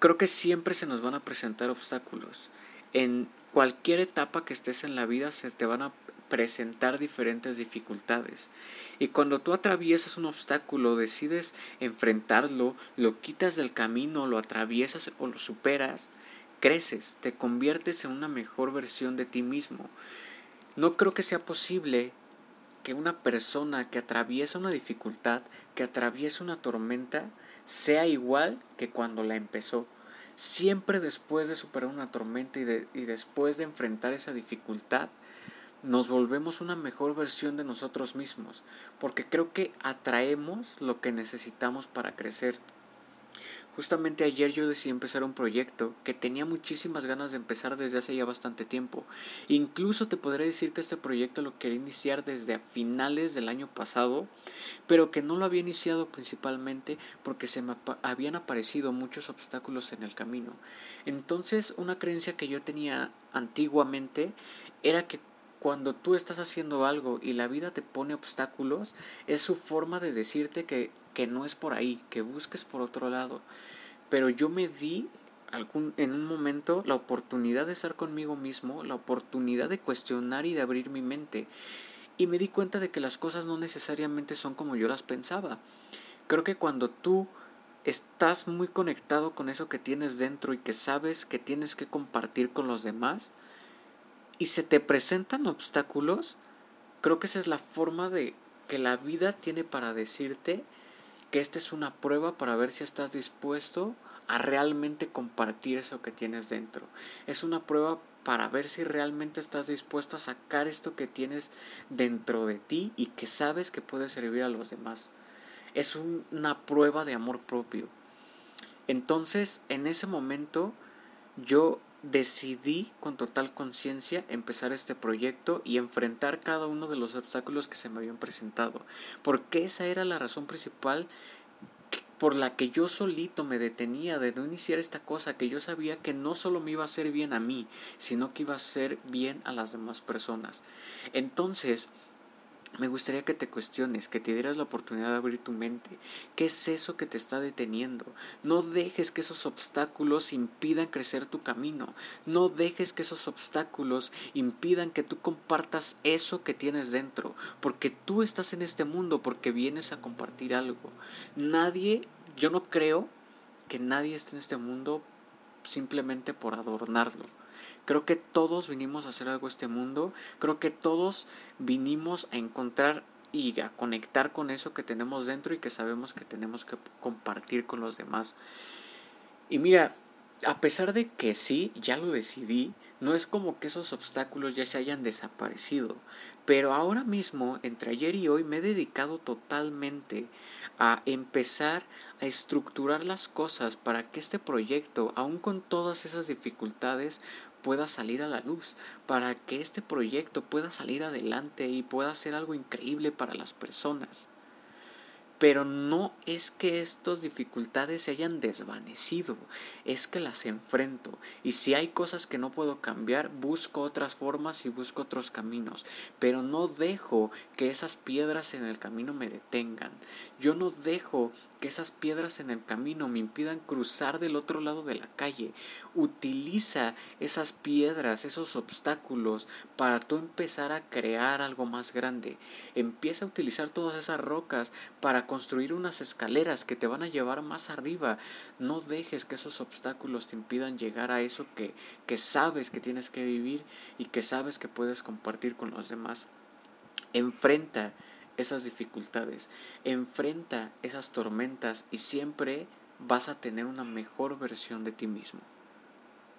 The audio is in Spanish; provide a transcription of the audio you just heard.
creo que siempre se nos van a presentar obstáculos. En cualquier etapa que estés en la vida se te van a presentar diferentes dificultades. Y cuando tú atraviesas un obstáculo, decides enfrentarlo, lo quitas del camino, lo atraviesas o lo superas, creces, te conviertes en una mejor versión de ti mismo. No creo que sea posible que una persona que atraviesa una dificultad, que atraviesa una tormenta, sea igual que cuando la empezó. Siempre después de superar una tormenta y, y después de enfrentar esa dificultad, nos volvemos una mejor versión de nosotros mismos, porque creo que atraemos lo que necesitamos para crecer. Justamente ayer yo decidí empezar un proyecto que tenía muchísimas ganas de empezar desde hace ya bastante tiempo. Incluso te podré decir que este proyecto lo quería iniciar desde a finales del año pasado, pero que no lo había iniciado principalmente porque se me habían aparecido muchos obstáculos en el camino. Entonces, una creencia que yo tenía antiguamente era que cuando tú estás haciendo algo y la vida te pone obstáculos, es su forma de decirte que, que no es por ahí, que busques por otro lado. Pero yo me di algún, en un momento la oportunidad de estar conmigo mismo, la oportunidad de cuestionar y de abrir mi mente. Y me di cuenta de que las cosas no necesariamente son como yo las pensaba. Creo que cuando tú estás muy conectado con eso que tienes dentro y que sabes que tienes que compartir con los demás, y se te presentan obstáculos, creo que esa es la forma de que la vida tiene para decirte que esta es una prueba para ver si estás dispuesto a realmente compartir eso que tienes dentro. Es una prueba para ver si realmente estás dispuesto a sacar esto que tienes dentro de ti y que sabes que puede servir a los demás. Es una prueba de amor propio. Entonces, en ese momento, yo decidí con total conciencia empezar este proyecto y enfrentar cada uno de los obstáculos que se me habían presentado, porque esa era la razón principal por la que yo solito me detenía de no iniciar esta cosa, que yo sabía que no solo me iba a hacer bien a mí, sino que iba a hacer bien a las demás personas. Entonces, me gustaría que te cuestiones, que te dieras la oportunidad de abrir tu mente. ¿Qué es eso que te está deteniendo? No dejes que esos obstáculos impidan crecer tu camino. No dejes que esos obstáculos impidan que tú compartas eso que tienes dentro. Porque tú estás en este mundo porque vienes a compartir algo. Nadie, yo no creo que nadie esté en este mundo simplemente por adornarlo. Creo que todos vinimos a hacer algo este mundo. Creo que todos vinimos a encontrar y a conectar con eso que tenemos dentro y que sabemos que tenemos que compartir con los demás. Y mira, a pesar de que sí, ya lo decidí, no es como que esos obstáculos ya se hayan desaparecido. Pero ahora mismo, entre ayer y hoy, me he dedicado totalmente a empezar a estructurar las cosas para que este proyecto, aun con todas esas dificultades, pueda salir a la luz, para que este proyecto pueda salir adelante y pueda ser algo increíble para las personas. Pero no es que estas dificultades se hayan desvanecido, es que las enfrento. Y si hay cosas que no puedo cambiar, busco otras formas y busco otros caminos. Pero no dejo que esas piedras en el camino me detengan. Yo no dejo que esas piedras en el camino me impidan cruzar del otro lado de la calle. Utiliza esas piedras, esos obstáculos, para tú empezar a crear algo más grande. Empieza a utilizar todas esas rocas para construir unas escaleras que te van a llevar más arriba. No dejes que esos obstáculos te impidan llegar a eso que, que sabes que tienes que vivir y que sabes que puedes compartir con los demás. Enfrenta esas dificultades, enfrenta esas tormentas y siempre vas a tener una mejor versión de ti mismo.